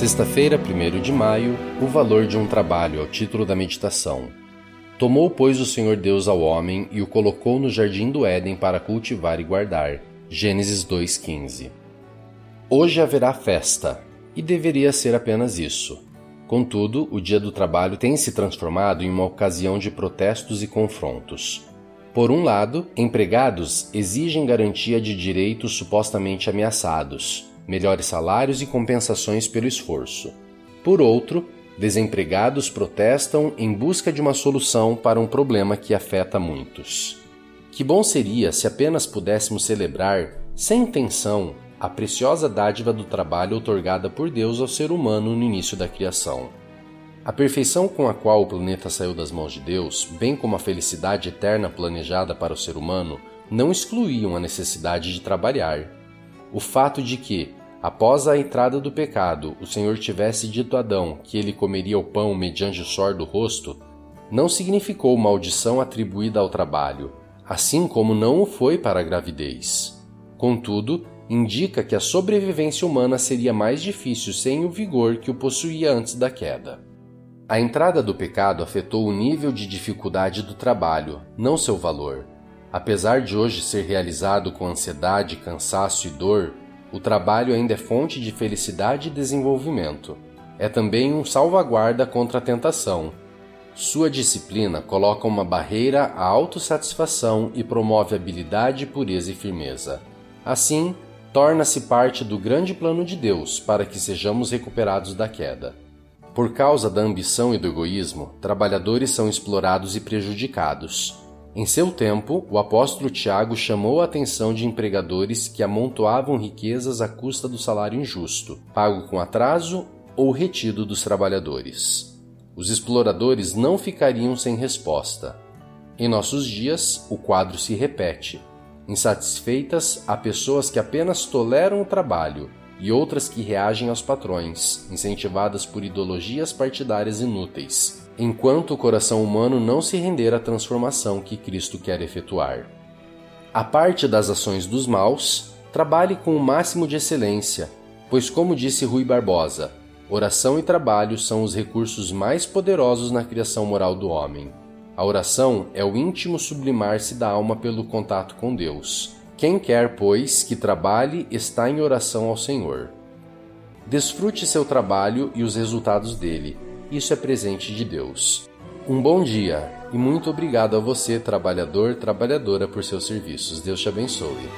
Sexta-feira, 1 de maio, o valor de um trabalho, ao título da meditação. Tomou, pois, o Senhor Deus ao homem e o colocou no jardim do Éden para cultivar e guardar. Gênesis 2:15. Hoje haverá festa, e deveria ser apenas isso. Contudo, o dia do trabalho tem se transformado em uma ocasião de protestos e confrontos. Por um lado, empregados exigem garantia de direitos supostamente ameaçados melhores salários e compensações pelo esforço. Por outro, desempregados protestam em busca de uma solução para um problema que afeta muitos. Que bom seria se apenas pudéssemos celebrar, sem intenção, a preciosa dádiva do trabalho otorgada por Deus ao ser humano no início da criação. A perfeição com a qual o planeta saiu das mãos de Deus, bem como a felicidade eterna planejada para o ser humano, não excluíam a necessidade de trabalhar. O fato de que, Após a entrada do pecado, o Senhor tivesse dito a Adão que ele comeria o pão mediante o suor do rosto, não significou maldição atribuída ao trabalho, assim como não o foi para a gravidez. Contudo, indica que a sobrevivência humana seria mais difícil sem o vigor que o possuía antes da queda. A entrada do pecado afetou o nível de dificuldade do trabalho, não seu valor. Apesar de hoje ser realizado com ansiedade, cansaço e dor, o trabalho ainda é fonte de felicidade e desenvolvimento. É também um salvaguarda contra a tentação. Sua disciplina coloca uma barreira à autossatisfação e promove habilidade, pureza e firmeza. Assim, torna-se parte do grande plano de Deus para que sejamos recuperados da queda. Por causa da ambição e do egoísmo, trabalhadores são explorados e prejudicados. Em seu tempo, o apóstolo Tiago chamou a atenção de empregadores que amontoavam riquezas à custa do salário injusto, pago com atraso ou retido dos trabalhadores. Os exploradores não ficariam sem resposta. Em nossos dias, o quadro se repete. Insatisfeitas, há pessoas que apenas toleram o trabalho e outras que reagem aos patrões, incentivadas por ideologias partidárias inúteis, enquanto o coração humano não se render à transformação que Cristo quer efetuar. A parte das ações dos maus, trabalhe com o máximo de excelência, pois, como disse Rui Barbosa, oração e trabalho são os recursos mais poderosos na criação moral do homem. A oração é o íntimo sublimar-se da alma pelo contato com Deus quem quer, pois, que trabalhe está em oração ao Senhor. Desfrute seu trabalho e os resultados dele. Isso é presente de Deus. Um bom dia e muito obrigado a você, trabalhador, trabalhadora, por seus serviços. Deus te abençoe.